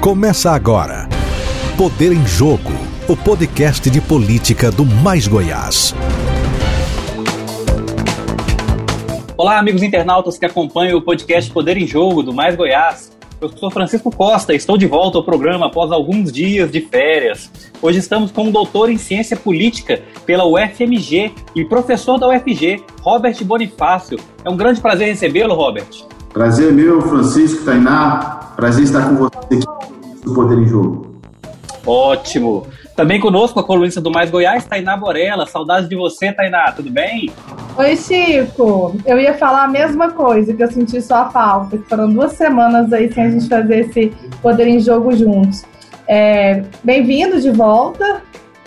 Começa agora. Poder em Jogo, o podcast de política do Mais Goiás. Olá, amigos internautas que acompanham o podcast Poder em Jogo do Mais Goiás. Eu sou Francisco Costa, estou de volta ao programa após alguns dias de férias. Hoje estamos com um doutor em ciência política pela UFMG e professor da UFG, Robert Bonifácio. É um grande prazer recebê-lo, Robert. Prazer meu, Francisco Tainá. Prazer estar com você aqui no Poder em Jogo. Ótimo. Também conosco a colunista do Mais Goiás, Tainá Borella. Saudades de você, Tainá, tudo bem? Oi, Chico. Eu ia falar a mesma coisa, que eu senti sua falta, que foram duas semanas aí sem a gente fazer esse Poder em Jogo juntos. É, Bem-vindo de volta.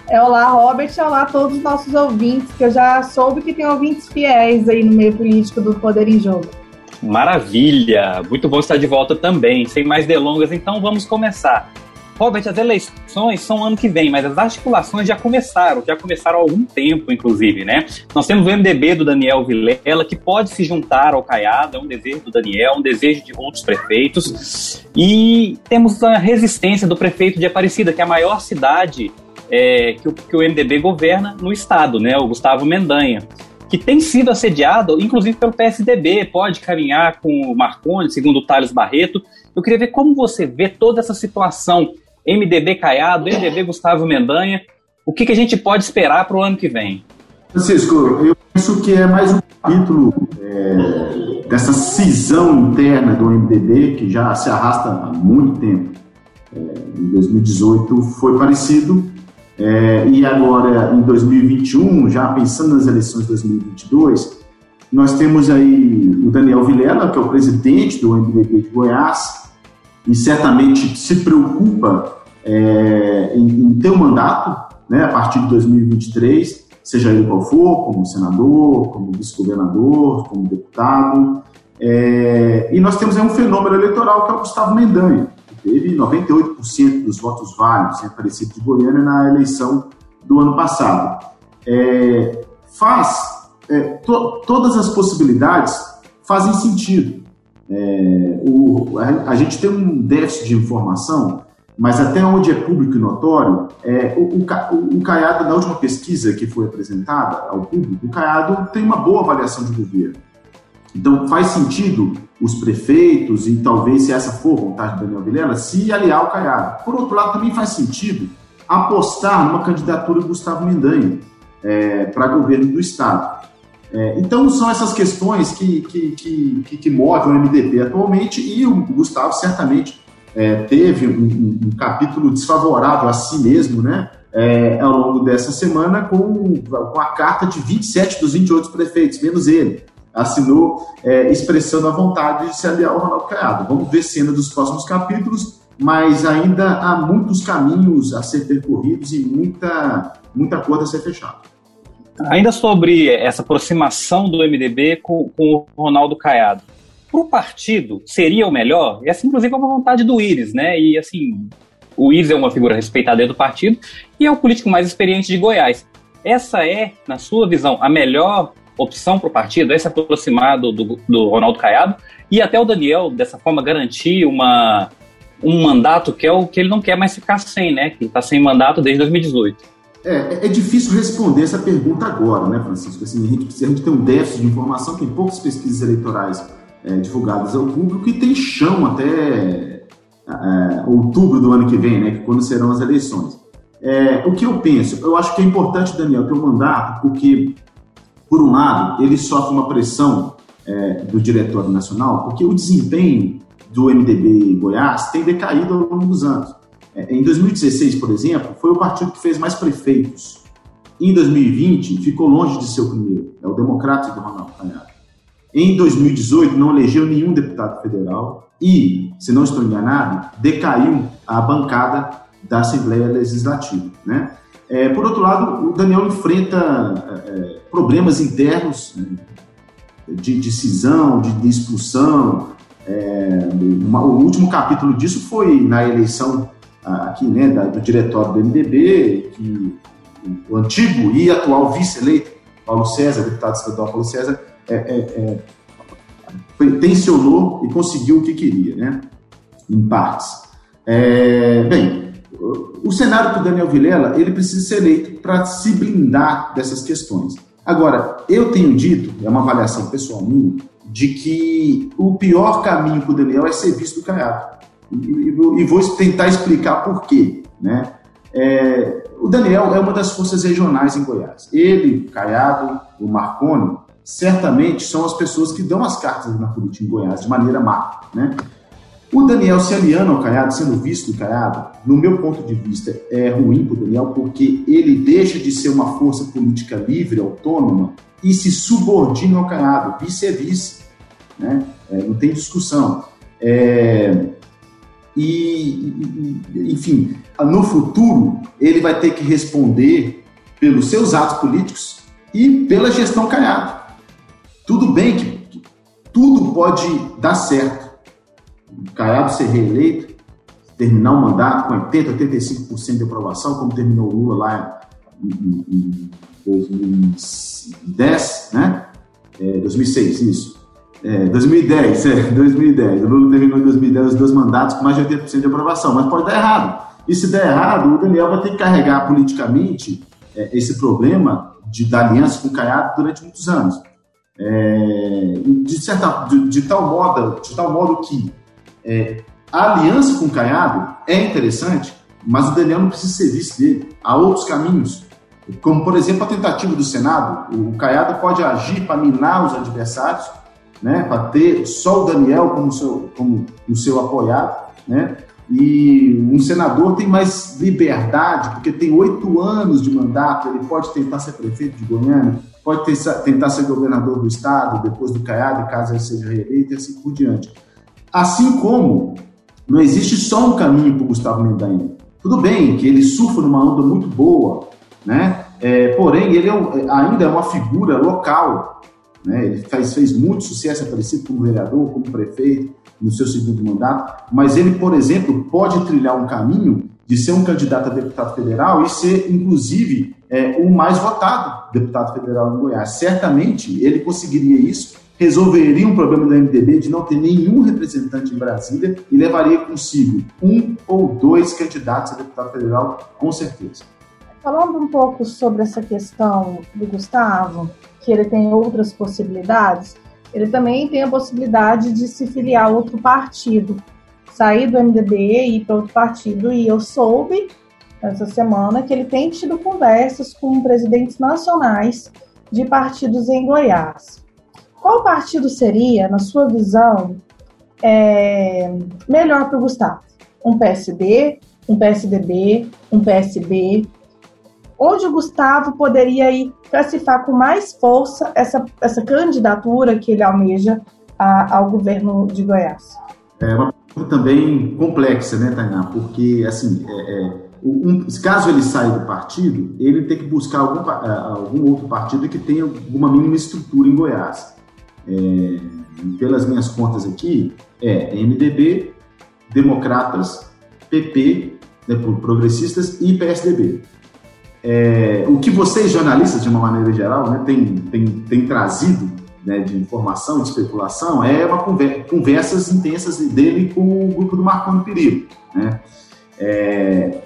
É, olá, Robert. Olá a todos os nossos ouvintes, que eu já soube que tem ouvintes fiéis aí no meio político do Poder em Jogo. Maravilha! Muito bom estar de volta também. Sem mais delongas, então vamos começar. Robert, as eleições são ano que vem, mas as articulações já começaram, já começaram há algum tempo, inclusive, né? Nós temos o MDB do Daniel Vilela, que pode se juntar ao Caiado, é um desejo do Daniel, um desejo de outros prefeitos. E temos a resistência do prefeito de Aparecida, que é a maior cidade é, que, o, que o MDB governa no estado, né? O Gustavo Mendanha que tem sido assediado, inclusive pelo PSDB, pode caminhar com o Marconi, segundo o Thales Barreto. Eu queria ver como você vê toda essa situação MDB Caiado, MDB Gustavo Mendanha. O que, que a gente pode esperar para o ano que vem? Francisco, eu penso que é mais um capítulo é, dessa cisão interna do MDB, que já se arrasta há muito tempo. É, em 2018 foi parecido, é, e agora em 2021, já pensando nas eleições de 2022, nós temos aí o Daniel Vilela, que é o presidente do MDB de Goiás, e certamente se preocupa é, em, em, ter um mandato né, a partir de 2023, seja ele qual for, como senador, como vice-governador, como deputado. É, e nós temos aí um fenômeno eleitoral que é o Gustavo Mendanha, teve 98% dos votos válidos em Aparecido de Goiânia na eleição do ano passado. É, faz, é, to, todas as possibilidades fazem sentido. É, o, a, a, gente tem um déficit de informação, mas até onde é público e notório, é, o, o, o, Caiado, na última pesquisa que foi apresentada ao público, o Caiado tem uma boa avaliação de governo. Então faz sentido os prefeitos, e talvez se essa for vontade do Daniel Vilela, se aliar ao Caiado. Por outro lado, também faz sentido apostar numa candidatura do Gustavo Mendanha é, para governo do Estado. É, então, são essas questões que, que, que, que, movem o MDB atualmente e o Gustavo certamente é, teve um, um, capítulo desfavorável a si mesmo, né? É, ao longo dessa semana, com, com a carta de 27 dos 28 prefeitos, menos ele, assinou é, expressando a vontade de se aliar ao Ronaldo Caiado. Vamos ver cena dos próximos capítulos, mas ainda há muitos caminhos a ser percorridos e muita, muita coisa a ser fechada. Ainda sobre essa aproximação do MDB com, com o Ronaldo Caiado. Para o partido, seria o melhor? E assim, inclusive, é uma vontade do Íris, né? E assim, o Íris é uma figura respeitada dentro do partido e é o político mais experiente de Goiás. Essa é, na sua visão, a melhor opção para o partido? É se aproximar do, do, do Ronaldo Caiado e até o Daniel, dessa forma, garantir uma, um mandato que é o que ele não quer mais ficar sem, né? Que está sem mandato desde 2018. É, é difícil responder essa pergunta agora, né, Francisco? Assim, a, gente, a gente tem um déficit de informação, tem poucas pesquisas eleitorais é, divulgadas ao público e tem chão até é, outubro do ano que vem, né, que quando serão as eleições. É, o que eu penso? Eu acho que é importante, Daniel, ter um mandato, porque, por um lado, ele sofre uma pressão é, do Diretório Nacional, porque o desempenho do MDB Goiás tem decaído ao longo dos anos. É, em 2016, por exemplo, foi o partido que fez mais prefeitos. Em 2020, ficou longe de ser o primeiro. É o Democrata do Ronaldo Caiado. Em 2018, não elegeu nenhum deputado federal e, se não estou enganado, decaiu a bancada da Assembleia Legislativa. Né? É, por outro lado, o Daniel enfrenta é, problemas internos né, de, de cisão, de, de expulsão. É, uma, o último capítulo disso foi na eleição aqui, né, do diretório do MDB, que o antigo e atual vice-eleito Paulo César, deputado estadual Paulo César, é, é, é, tensionou e conseguiu o que queria, né, em partes. É, bem, o cenário para o Daniel Vilela, ele precisa ser eleito para se blindar dessas questões. Agora, eu tenho dito, é uma avaliação pessoal minha, de que o pior caminho para o Daniel é ser visto do Caiado. E, vou tentar explicar por quê. Né? É, o Daniel é uma das forças regionais em Goiás. Ele, Caiado, o Marconi, certamente são as pessoas que dão as cartas na política em Goiás de maneira má. Né? O Daniel se aliando ao Caiado, sendo visto do Caiado, no meu ponto de vista, é ruim para o Daniel, porque ele deixa de ser uma força política livre, autônoma, e se subordina ao Caiado, vice é vice. Né? É, não tem discussão. É, e, enfim, no futuro, ele vai ter que responder pelos seus atos políticos e pela gestão Caiado. Tudo bem que tudo pode dar certo. Caiado ser reeleito, terminar o mandato com 80%, 85% de aprovação, como terminou o Lula lá em, em 2010, né? É, 2006, isso. É, 2010, é, 2010. O Lula terminou em 2010 os dois mandatos com mais de 80% de aprovação, mas pode dar errado. E se der errado, o Daniel vai ter que carregar politicamente é, esse problema de, da aliança com o Caiado durante muitos anos. É, de, certa, de, de, tal modo, de tal modo que é, a aliança com o Caiado é interessante, mas o Daniel não precisa ser visto dele. Há outros caminhos, como por exemplo a tentativa do Senado. O Caiado pode agir para minar os adversários né, para ter só o Daniel como seu, como o seu apoiado, né? E um senador tem mais liberdade, porque tem oito anos de mandato, ele pode tentar ser prefeito de Goiânia, pode tentar ser governador do estado, depois do Caiado, caso ele seja reeleito, e assim por diante. Assim como não existe só um caminho para o Gustavo Mendanha. Tudo bem que ele surfa numa onda muito boa, né? É, porém, ele é, ainda é uma figura local, né? Ele faz, fez muito sucesso, aparecido como vereador, como prefeito, no seu segundo mandato, mas ele, por exemplo, pode trilhar um caminho de ser um candidato a deputado federal e ser, inclusive, é, o mais votado deputado federal em Goiás. Certamente ele conseguiria isso, resolveria um problema do MDB de não ter nenhum representante em Brasília e levaria consigo um ou dois candidatos a deputado federal, com certeza. Falando um pouco sobre essa questão do Gustavo, que ele tem outras possibilidades, ele também tem a possibilidade de se filiar a outro partido, sair do MDB e ir para outro partido. E eu soube essa semana que ele tem tido conversas com presidentes nacionais de partidos em Goiás. Qual partido seria, na sua visão, é, melhor para o Gustavo? Um PSD, um PSDB, um PSB, onde o Gustavo poderia ir classificar com mais força essa, essa candidatura que ele almeja a, ao governo de Goiás? É uma pergunta também complexa, né, Tainá? Porque, assim, é, é, um, caso ele saia do partido, ele tem que buscar algum, é, algum outro partido que tenha alguma mínima estrutura em Goiás. É, pelas minhas contas aqui, é MDB, Democratas, PP, né, progressistas e PSDB. É, o que vocês, jornalistas, de uma maneira geral, né, têm tem, tem trazido né, de informação, de especulação, é uma conversa, conversas intensas dele com o grupo do Marconi Perigo. Né? É,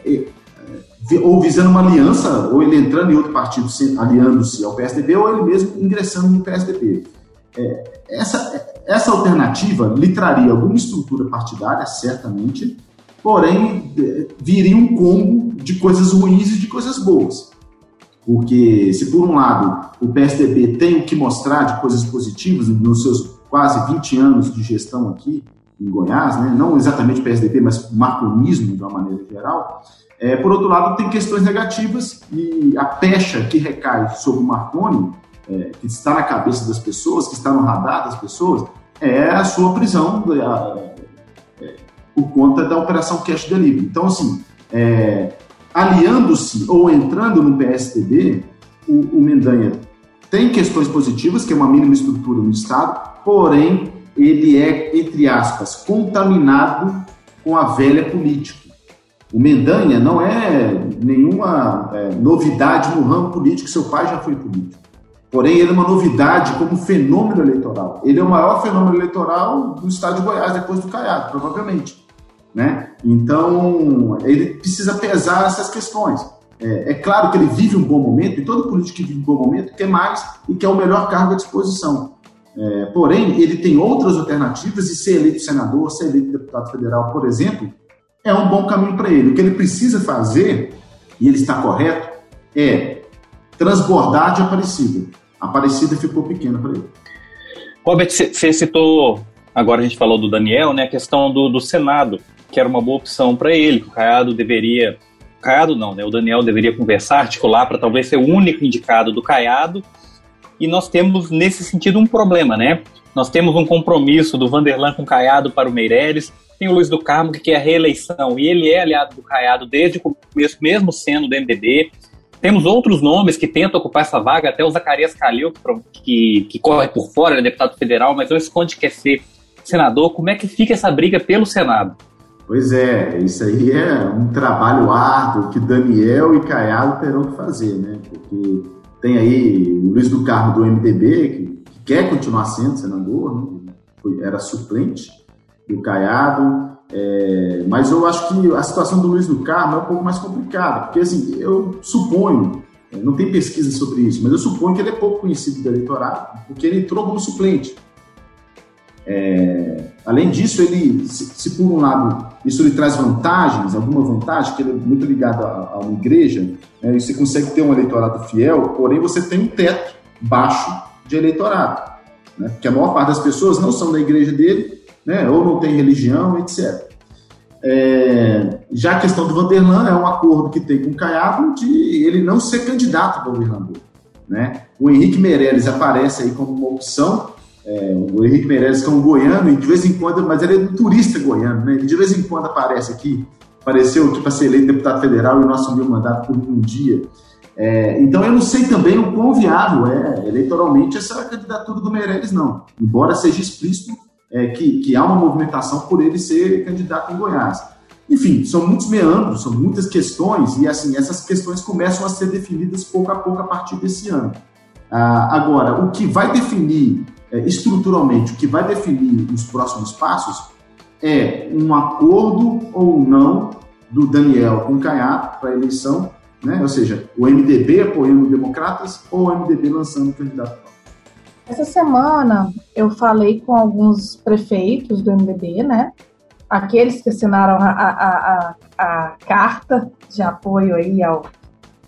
ou visando uma aliança, ou ele entrando em outro partido, aliando-se ao PSDB, ou ele mesmo ingressando no PSDB. É, essa, essa alternativa lhe traria alguma estrutura partidária, certamente, porém viria um combo de coisas ruins e de coisas boas. Porque se por um lado o PSDB tem o que mostrar de coisas positivas nos seus quase 20 anos de gestão aqui em Goiás, né? não exatamente PSDB, mas marconismo de uma maneira geral, é, por outro lado tem questões negativas e a pecha que recai sobre o Marconi, é, que está na cabeça das pessoas, que está no radar das pessoas, é a sua prisão, a, por conta da operação cash delivery. Então, assim, é, aliando-se ou entrando no PSDB, o, o Mendanha tem questões positivas, que é uma mínima estrutura no Estado, porém, ele é, entre aspas, contaminado com a velha política. O Mendanha não é nenhuma é, novidade no ramo político, seu pai já foi político. Porém, ele é uma novidade como fenômeno eleitoral. Ele é o maior fenômeno eleitoral do estado de Goiás, depois do Caiado, provavelmente. Né? Então, ele precisa pesar essas questões. É, é, claro que ele vive um bom momento, e todo político que vive um bom momento quer mais e quer o melhor cargo à disposição. É, porém, ele tem outras alternativas e ser eleito senador, ser eleito deputado federal, por exemplo, é um bom caminho para ele. O que ele precisa fazer, e ele está correto, é transbordar de Aparecida. Aparecida ficou pequena para ele. Robert, você citou, agora a gente falou do Daniel, né, a questão do, do Senado, que era uma boa opção para ele, que o Caiado deveria. Caiado não, né? O Daniel deveria conversar, articular para talvez ser o único indicado do Caiado. E nós temos, nesse sentido, um problema, né? Nós temos um compromisso do Vanderlan com o Caiado para o Meirelles, tem o Luiz do Carmo, que quer a reeleição, e ele é aliado do Caiado desde o começo, mesmo sendo do MDB. Temos outros nomes que tentam ocupar essa vaga, até o Zacarias Calil, que, que corre por fora, ele é deputado federal, mas não esconde que quer ser senador. Como é que fica essa briga pelo Senado? Pois é, isso aí é um trabalho árduo que Daniel e Caiado terão que fazer, né? Porque tem aí o Luiz do Carmo do MDB, que, que quer continuar sendo senador, né? Foi, era suplente, e o Caiado, é, mas eu acho que a situação do Luiz do Carmo é um pouco mais complicada, porque assim, eu suponho, é, não tem pesquisa sobre isso, mas eu suponho que ele é pouco conhecido do eleitorado, porque ele entrou como suplente. É, além disso, ele, se, se, por um lado isso lhe traz vantagens, alguma vantagem, que ele é muito ligado a, a uma igreja, né, e você consegue ter um eleitorado fiel, porém você tem um teto baixo de eleitorado, né, porque a maior parte das pessoas não são da igreja dele né? ou não tem religião, etc. É, já a questão do Vanderlan é um acordo que tem com o Caiado de ele não ser candidato a governador. Né? O Henrique Meirelles aparece aí como uma opção, é, o Henrique Meirelles como goiano, e de vez em quando, mas ele é um turista goiano, né? ele de vez em quando aparece aqui, apareceu aqui para ser eleito deputado federal e não assumiu o mandato por um dia. É, então eu não sei também o quão viável é eleitoralmente essa candidatura do Meirelles, não. Embora seja explícito é, que, que há uma movimentação por ele ser candidato em Goiás. Enfim, são muitos meandros, são muitas questões, e assim, essas questões começam a ser definidas pouco a pouco a partir desse ano. Ah, agora, o que vai definir é, estruturalmente, o que vai definir os próximos passos é um acordo ou não do Daniel com o Caiado para a eleição, né? ou seja, o MDB apoiando democratas ou o MDB lançando candidato essa semana eu falei com alguns prefeitos do MDB, né? Aqueles que assinaram a, a, a, a carta de apoio aí ao,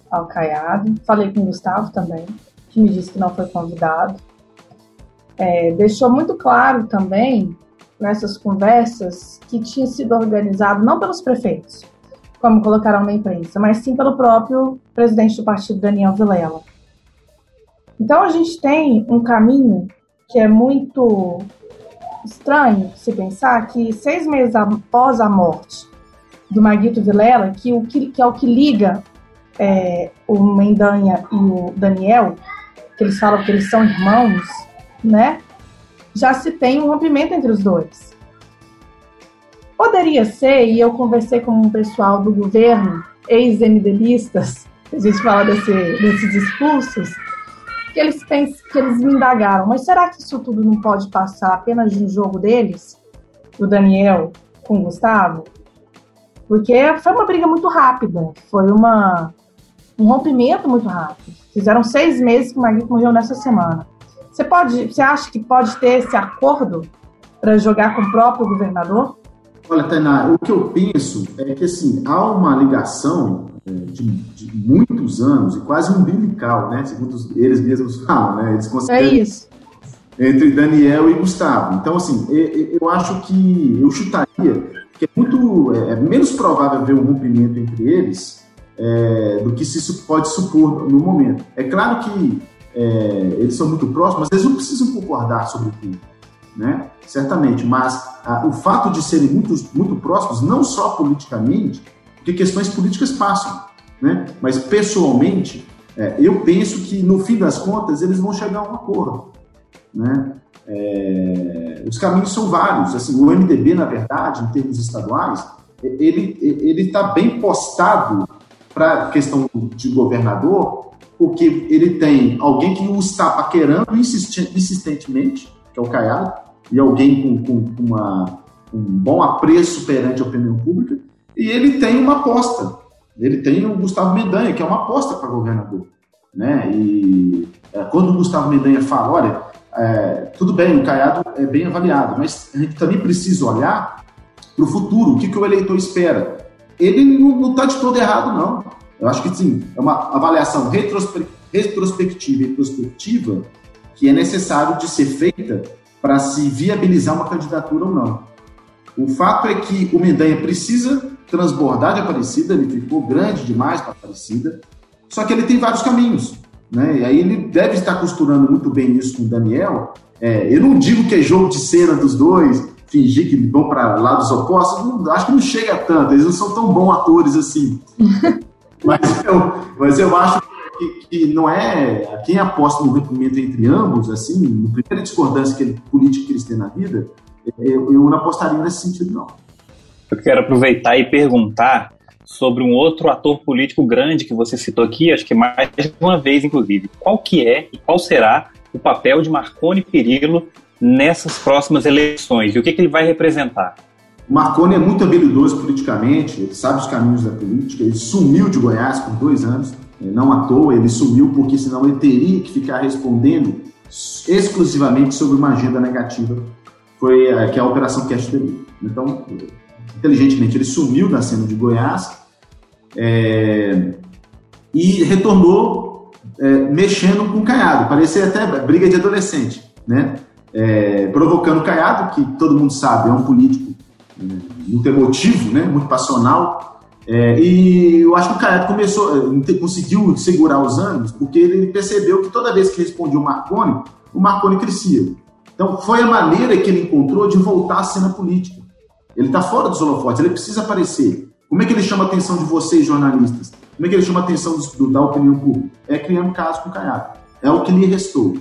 ao Caiado. Falei com o Gustavo também, que me disse que não foi convidado. É, deixou muito claro também nessas conversas que tinha sido organizado não pelos prefeitos, como colocaram na imprensa, mas sim pelo próprio presidente do partido, Daniel Vilela. Então a gente tem um caminho que é muito estranho se pensar que seis meses após a morte do Maguito Vilela, que, o que, que é o que liga é, o Mendanha e o Daniel, que eles falam que eles são irmãos, né? Já se tem um rompimento entre os dois. Poderia ser, e eu conversei com um pessoal do governo, ex-MDBistas, a gente fala desse, desses expulsos, que eles pensam, que eles me indagaram, mas será que isso tudo não pode passar apenas de um jogo deles, do Daniel com o Gustavo? Porque foi uma briga muito rápida, foi uma, um rompimento muito rápido. Fizeram seis meses que o Maguito morreu nessa semana. Você pode, você acha que pode ter esse acordo para jogar com o próprio governador? Olha, Tainá, o que eu penso é que assim, há uma ligação é, de, de, muitos anos e quase umbilical, né? Segundo eles mesmos falam, né? Eles consideram é isso. Entre Daniel e Gustavo. Então, assim, eu acho que eu chutaria que é muito é, é menos provável ver um rompimento entre eles é, do que se pode supor no momento. É claro que é, eles são muito próximos, mas eles não precisam concordar sobre tudo, né? Certamente, mas a, o fato de serem muito, muito próximos, não só politicamente, porque questões políticas passam, né? Mas pessoalmente, é, eu penso que no fim das contas eles vão chegar a um acordo, né? É, os caminhos são vários. Assim, o MDB, na verdade, em termos estaduais, ele ele está bem postado para a questão de governador, porque ele tem alguém que o está paquerando insistentemente, que é o Caiado, e alguém com, com, com uma um bom apreço perante a opinião pública, e ele tem uma aposta. Ele tem o Gustavo Mendanha, que é uma aposta para governador. Né? E é, quando o Gustavo Mendanha fala, olha, é, tudo bem, o Caiado é bem avaliado, mas a gente também precisa olhar para o futuro, o que, que o eleitor espera. Ele não está de todo errado, não. Eu acho que sim, é uma avaliação retrospectiva e prospectiva que é necessário de ser feita para se viabilizar uma candidatura ou não. O fato é que o Mendanha precisa transbordar de Aparecida, ele ficou grande demais para Aparecida, só que ele tem vários caminhos. Né? E aí ele deve estar costurando muito bem isso com o Daniel. É, eu não digo que é jogo de cena dos dois, fingir que vão para lados opostos, não, acho que não chega tanto, eles não são tão bons atores assim. mas, eu, mas eu acho que, que, não é. Quem aposta no rompimento entre ambos, assim, no primeira discordância que ele, política que eles têm na vida, eu, eu não apostaria nesse sentido, não. Eu quero aproveitar e perguntar sobre um outro ator político grande que você citou aqui, acho que mais de uma vez, inclusive. Qual que é e qual será o papel de Marconi Perillo nessas próximas eleições e o que, que ele vai representar? O Marconi é muito habilidoso politicamente, ele sabe os caminhos da política, ele sumiu de Goiás por dois anos, não à toa, ele sumiu porque senão ele teria que ficar respondendo exclusivamente sobre uma agenda negativa, foi, que é a Operação Cash TV. Então, inteligentemente, ele sumiu da cena de Goiás é, e retornou é, mexendo com o Caiado. Parecia até briga de adolescente, né? É, provocando o Caiado, que todo mundo sabe é um político é, muito emotivo, né? muito passional. É, e eu acho que o Caiado começou, é, conseguiu segurar os ânimos, porque ele percebeu que toda vez que respondia o Marconi, o Marconi crescia. Então, foi a maneira que ele encontrou de voltar à cena política. Ele está fora dos holofotes, ele precisa aparecer. Como é que ele chama a atenção de vocês, jornalistas? Como é que ele chama a atenção do, da opinião pública? É criando caso com o Caiado. É o que lhe restou.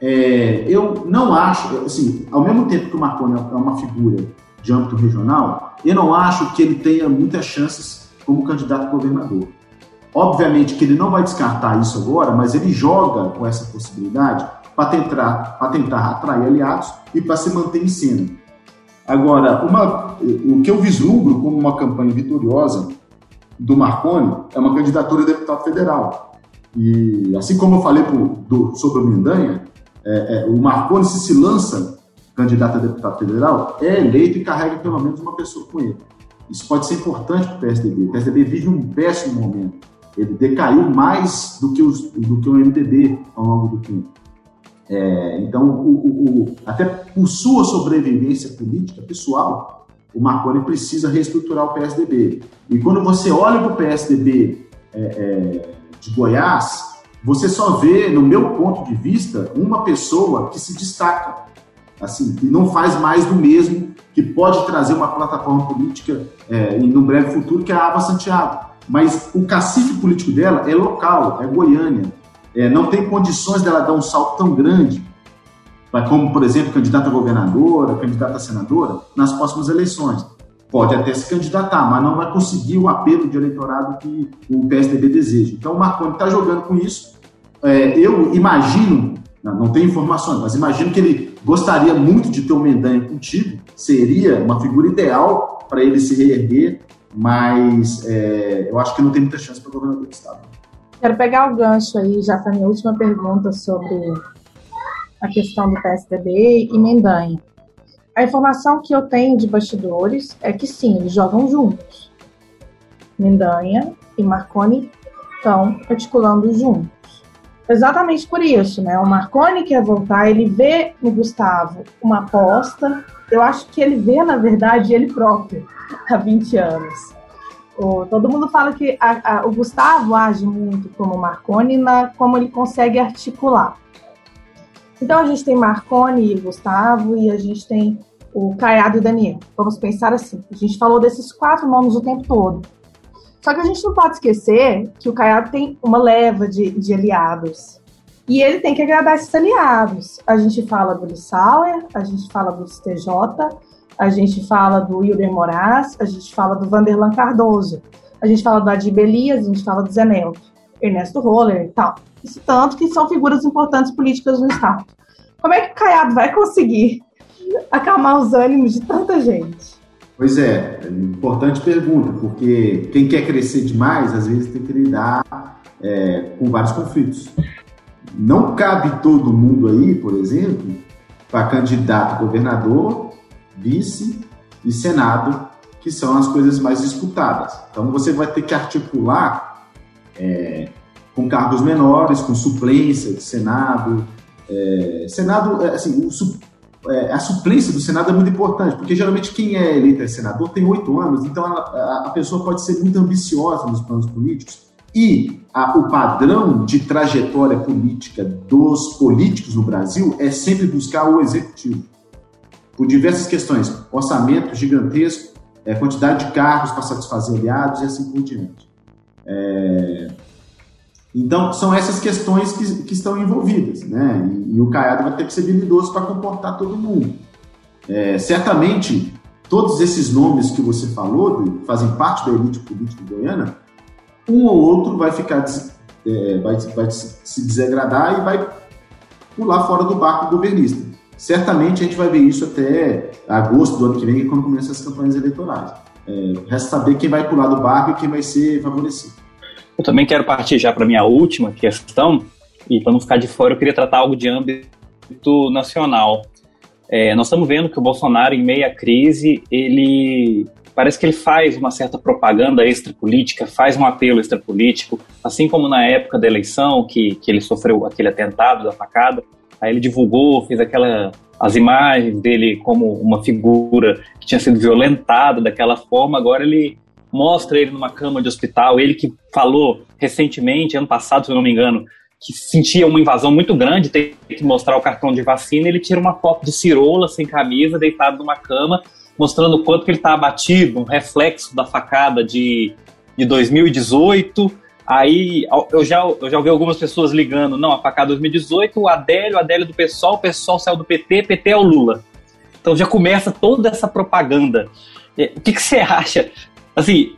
É, eu não acho, assim, ao mesmo tempo que o Marconi é uma figura de âmbito regional, eu não acho que ele tenha muitas chances como candidato a governador. Obviamente que ele não vai descartar isso agora, mas ele joga com essa possibilidade para tentar, tentar atrair aliados e para se manter em cena. Agora, uma, o que eu vislumbro como uma campanha vitoriosa do Marconi é uma candidatura a deputado federal. E assim como eu falei pro, do, sobre o Mendanha, é, é, o Marconi, se se lança candidato a deputado federal, é eleito e carrega pelo menos uma pessoa com ele. Isso pode ser importante para o PSDB. O PSDB vive um péssimo momento. Ele decaiu mais do que, os, do que o MDB ao longo do tempo. É, então, o, o, o, até por sua sobrevivência política pessoal, o Marconi precisa reestruturar o PSDB. E quando você olha para o PSDB é, é, de Goiás, você só vê, no meu ponto de vista, uma pessoa que se destaca, assim, e não faz mais do mesmo, que pode trazer uma plataforma política é, breve futuro, que é a Ava Santiago. Mas o cacife político dela é local, é Goiânia é, não tem condições dela dar um salto tão grande, como, por exemplo, candidata a governadora, candidata a senadora, nas próximas eleições. Pode até se candidatar, mas não vai conseguir o apelo de eleitorado que o PSDB deseja. Então, o Marconi está jogando com isso. É, eu imagino, não tenho informações, mas imagino que ele gostaria muito de ter o Mendanha contigo, seria uma figura ideal para ele se reerguer, mas é, eu acho que não tem muita chance para governador do estado. Quero pegar o gancho aí, já para minha última pergunta sobre a questão do PSDB e Mendanha. A informação que eu tenho de bastidores é que sim, eles jogam juntos. Mendanha e Marconi estão articulando juntos. Exatamente por isso, né? O Marconi quer voltar, ele vê no Gustavo uma aposta. Eu acho que ele vê, na verdade, ele próprio há 20 anos. O, todo mundo fala que a, a, o Gustavo age muito como Marconi na como ele consegue articular. Então a gente tem Marconi e Gustavo e a gente tem o Caiado e Daniel. Vamos pensar assim. A gente falou desses quatro nomes o tempo todo. Só que a gente não pode esquecer que o Caiado tem uma leva de, de aliados. E ele tem que agradar esses aliados. A gente fala do Lissauer, a gente fala do STJ, a gente fala do Wilder Moraes, a gente fala do Vanderlan Cardoso, a gente fala do Adib Elias, a gente fala do Zé Nelto, Ernesto Roller e tal. Isso tanto que são figuras importantes políticas no Estado. Como é que o Caiado vai conseguir acalmar os ânimos de tanta gente. Pois é, importante pergunta, porque quem quer crescer demais, às vezes tem que lidar é, com vários conflitos. Não cabe todo mundo aí, por exemplo, para candidato governador, vice e senado, que são as coisas mais disputadas. Então você vai ter que articular é, com cargos menores, com suplência de senado. É, senado, é, assim, o, é, a suplência do Senado é muito importante, porque geralmente quem é eleito é senador tem oito anos, então a, a, pessoa pode ser muito ambiciosa nos planos políticos e a, o padrão de trajetória política dos políticos no Brasil é sempre buscar o executivo. Por diversas questões, orçamento gigantesco, é, quantidade de cargos para satisfazer aliados e assim por diante. É, então, são essas questões que, que estão envolvidas, né? E, e, o Caiado vai ter que ser habilidoso para comportar todo mundo. É, certamente, todos esses nomes que você falou, que fazem parte da elite política goiana, um ou outro vai ficar, é, vai, vai se desagradar e vai pular fora do barco governista. Certamente a gente vai ver isso até agosto do ano que vem, quando começam as campanhas eleitorais. É, resta saber quem vai pular do barco e quem vai ser favorecido. Eu também quero partir já para minha última questão, e para não ficar de fora, eu queria tratar algo de âmbito nacional. É, nós estamos vendo que o Bolsonaro, em meia crise, ele parece que ele faz uma certa propaganda extrapolítica, faz um apelo extrapolítico, assim como na época da eleição, que, que ele sofreu aquele atentado da facada, aí ele divulgou, fez aquela as imagens dele como uma figura que tinha sido violentada daquela forma, agora ele mostra ele numa cama de hospital, ele que falou recentemente, ano passado, se eu não me engano, que sentia uma invasão muito grande, tem que mostrar o cartão de vacina, ele tira uma foto de cirola, sem camisa, deitado numa cama, mostrando o quanto que ele está abatido, um reflexo da facada de, de 2018. Aí eu já, eu já ouvi algumas pessoas ligando, não, a facada 2018, o Adélio, o Adélio do PSOL, o PSOL saiu do PT, PT é o Lula. Então já começa toda essa propaganda. É, o que, que você acha Assim,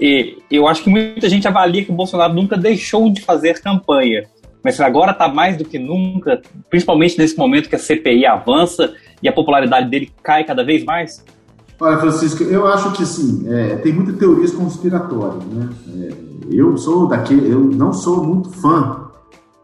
eu acho que muita gente avalia que o Bolsonaro nunca deixou de fazer campanha. Mas agora está mais do que nunca, principalmente nesse momento que a CPI avança e a popularidade dele cai cada vez mais? Olha, Francisco, eu acho que sim, é, tem muitas teorias conspiratórias, né? É, eu sou daquele, eu não sou muito fã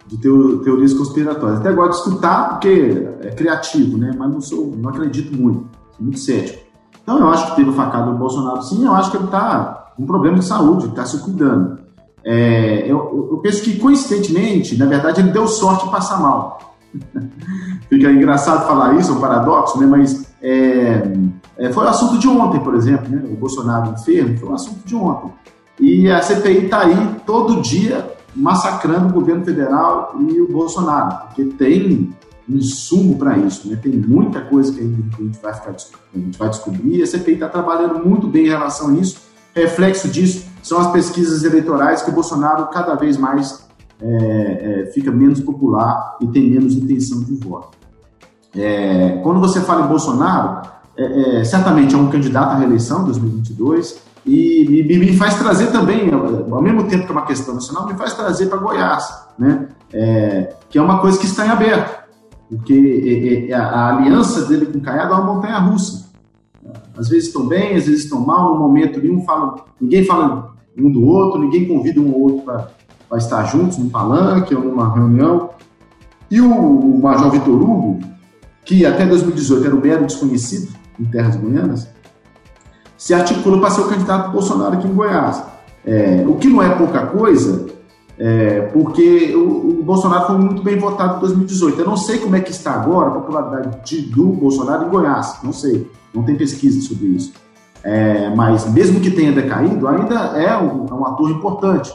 de teo, teorias conspiratórias. Até gosto de escutar porque é criativo, né? Mas não sou, não acredito muito, muito cético. Então eu acho que teve o facada do Bolsonaro, sim. Eu acho que ele está um problema de saúde, está se cuidando. É, eu, eu, penso que, coincidentemente, na verdade, ele deu sorte de passar mal. Fica engraçado falar isso, é um paradoxo, né? mas é, é, foi o assunto de ontem, por exemplo, né? o Bolsonaro enfermo, foi o assunto de ontem. E a CPI está aí todo dia massacrando o governo federal e o Bolsonaro, porque tem insumo para isso, né? tem muita coisa que a gente vai, ficar, a gente vai descobrir, e a CPI está trabalhando muito bem em relação a isso, Reflexo disso são as pesquisas eleitorais que o Bolsonaro cada vez mais é, é, fica menos popular e tem menos intenção de voto. É, quando você fala em Bolsonaro, é, é, certamente é um candidato à reeleição em 2022 e me, faz trazer também, ao mesmo tempo que é uma questão nacional, me faz trazer para Goiás, né? É, que é uma coisa que está em aberto, porque a, a aliança dele com Caiado é uma montanha russa. Às vezes estão bem, às vezes estão mal, no momento nenhum fala, ninguém fala um do outro, ninguém convida um ou outro para estar juntos num palanque ou numa reunião. E o, o Major Vitor Hugo, que até 2018 era um mero desconhecido em terras goianas, se articula para ser o candidato Bolsonaro aqui em Goiás. É, o que não é pouca coisa, é, porque o, o, Bolsonaro foi muito bem votado em 2018. Eu não sei como é que está agora a popularidade de, do Bolsonaro em Goiás, não sei, não tem pesquisa sobre isso. É, mas mesmo que tenha decaído, ainda é um, é um, ator importante.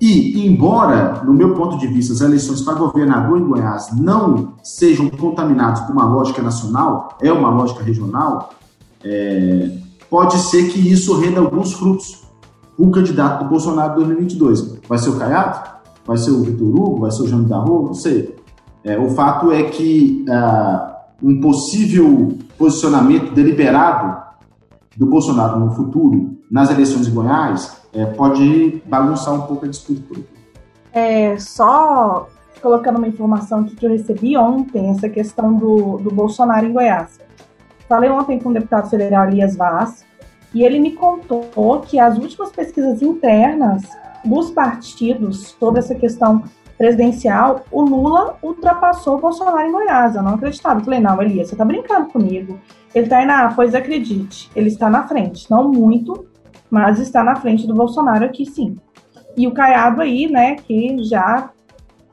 E, embora, no meu ponto de vista, as eleições para governador em Goiás não sejam contaminadas por uma lógica nacional, é uma lógica regional, é, pode ser que isso renda alguns frutos o candidato do Bolsonaro em 2022. Vai ser o Caiado? Vai ser o Vitor Hugo? Vai ser o Jânio da Rua? Não sei. É, o fato é que uh, um possível posicionamento deliberado do Bolsonaro no futuro, nas eleições em Goiás, é, pode bagunçar um pouco a disputa. É, só colocando uma informação que eu recebi ontem, essa questão do, do Bolsonaro em Goiás. falei ontem com o deputado federal Elias Vaz, e ele me contou que as últimas pesquisas internas dos partidos sobre essa questão presidencial, o Lula ultrapassou o Bolsonaro em Goiás. Eu não acreditava. Eu falei, não, Elias, você tá brincando comigo. Ele tá indo, ah, pois acredite, ele está na frente. Não muito, mas está na frente do Bolsonaro aqui sim. E o Caiado aí, né, que já,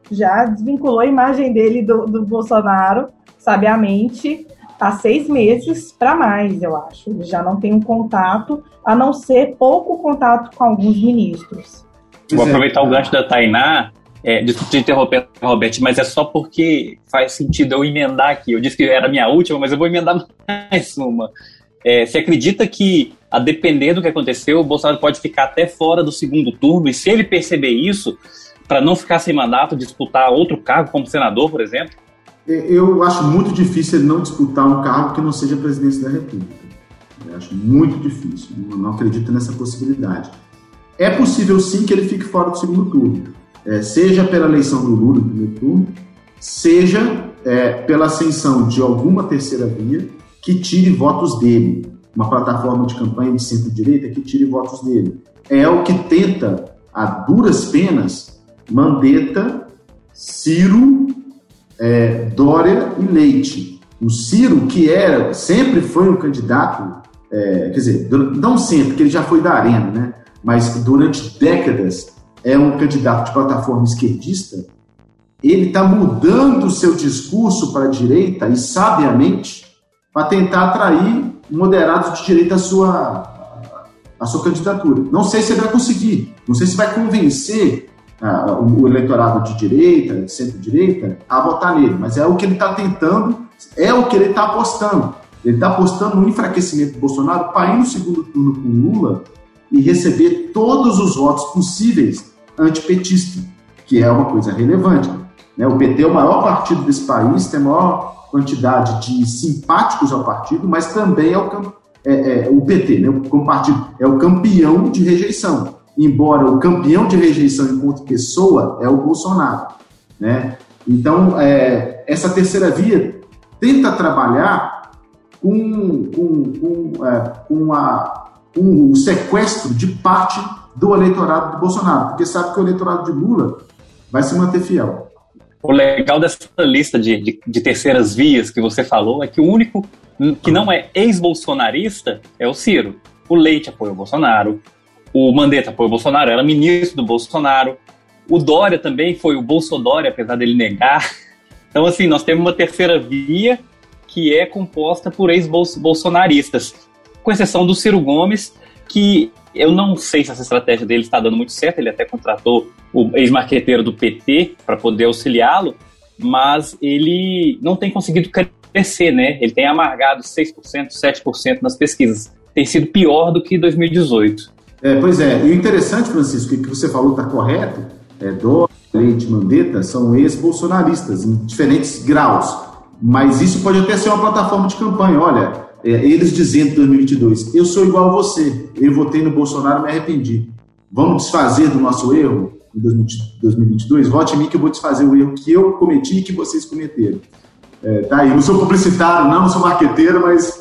já desvinculou a imagem dele do, do Bolsonaro, sabiamente, há seis meses para mais, eu acho. Ele já não tem um contato, a não ser pouco contato com alguns ministros. Vou aproveitar o gancho da Tainá. É, desculpa te interromper, Robert, mas é só porque faz sentido eu emendar aqui. Eu disse que era a minha última, mas eu vou emendar mais uma. É, você acredita que, a depender do que aconteceu, o Bolsonaro pode ficar até fora do segundo turno? E se ele perceber isso, para não ficar sem mandato, disputar outro cargo como senador, por exemplo? Eu acho muito difícil ele não disputar um cargo que não seja presidência da República. Eu acho muito difícil. Não acredito nessa possibilidade. É possível sim que ele fique fora do segundo turno, é, seja pela eleição do Lula no primeiro turno, seja é, pela ascensão de alguma terceira via que tire votos dele, uma plataforma de campanha de centro-direita que tire votos dele. É o que tenta, a duras penas, Mandetta, Ciro, é, Dória e Leite. O Ciro, que era, sempre foi um candidato, é, quer dizer, não sempre, porque ele já foi da arena, né? mas durante décadas é um candidato de plataforma esquerdista, ele está mudando o seu discurso para a direita e sabiamente para tentar atrair moderados de direita à sua, à sua candidatura. Não sei se ele vai conseguir, não sei se vai convencer uh, o eleitorado de direita, de centro-direita, a votar nele, mas é o que ele está tentando, é o que ele está apostando. Ele está apostando no enfraquecimento do Bolsonaro para ir no segundo turno com Lula e receber todos os votos possíveis antipetistas, que é uma coisa relevante. Né? O PT é o maior partido desse país, tem a maior quantidade de simpáticos ao partido, mas também é o, é, é, o PT, né? como partido, é o campeão de rejeição. Embora o campeão de rejeição enquanto pessoa é o Bolsonaro. Né? Então, é, essa terceira via tenta trabalhar com, com, com, é, com a um, sequestro de parte do eleitorado de Bolsonaro, porque sabe que o eleitorado de Lula vai se manter fiel. O legal dessa lista de, de, de terceiras vias que você falou é que o único que não é ex-bolsonarista é o Ciro. O Leite apoia o Bolsonaro, o Mandetta apoia o Bolsonaro, era ministro do Bolsonaro, o Dória também foi o Bolsodória, apesar dele negar. Então, assim, nós temos uma terceira via que é composta por ex-bolsonaristas com exceção do Ciro Gomes, que eu não sei se essa estratégia dele está dando muito certo, ele até contratou o ex-marqueteiro do PT para poder auxiliá-lo, mas ele não tem conseguido crescer, né? Ele tem amargado 6%, 7% nas pesquisas. Tem sido pior do que 2018. É, pois é, e o interessante, Francisco, que você falou está correto, é, Dória, Leite Mandetta são ex-bolsonaristas em diferentes graus, mas isso pode até ser uma plataforma de campanha. Olha, é, eles dizendo em 2022: eu sou igual a você, eu votei no Bolsonaro me arrependi. Vamos desfazer do nosso erro em 2022? Vote em mim que eu vou desfazer o erro que eu cometi e que vocês cometeram. É, tá aí, não sou publicitário, não, não sou marqueteiro, mas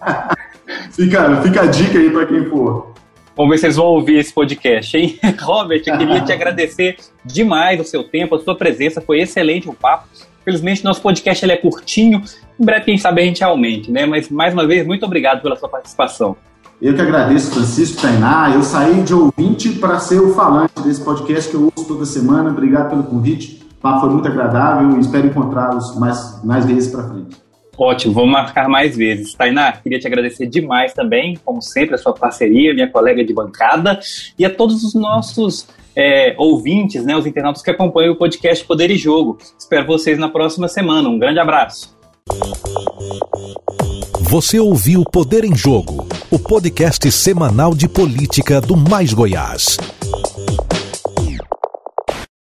fica, fica a dica aí para quem for. Vamos ver se vocês vão ouvir esse podcast, hein? Robert, eu queria te agradecer demais o seu tempo, a sua presença, foi excelente o papo. Infelizmente, nosso podcast ele é curtinho. Em breve, quem sabe a gente aumente, né? Mas, mais uma vez, muito obrigado pela sua participação. Eu que agradeço, Francisco Tainá. Eu saí de ouvinte para ser o falante desse podcast que eu ouço toda semana. Obrigado pelo convite. O papo foi muito agradável e espero encontrá-los mais, mais vezes para frente. Ótimo, vamos marcar mais vezes. Tainá, queria te agradecer demais também, como sempre, a sua parceria, minha colega de bancada, e a todos os nossos é, ouvintes, né, os internautas que acompanham o podcast Poder e Jogo. Espero vocês na próxima semana. Um grande abraço. Você ouviu Poder em Jogo, o podcast semanal de política do Mais Goiás.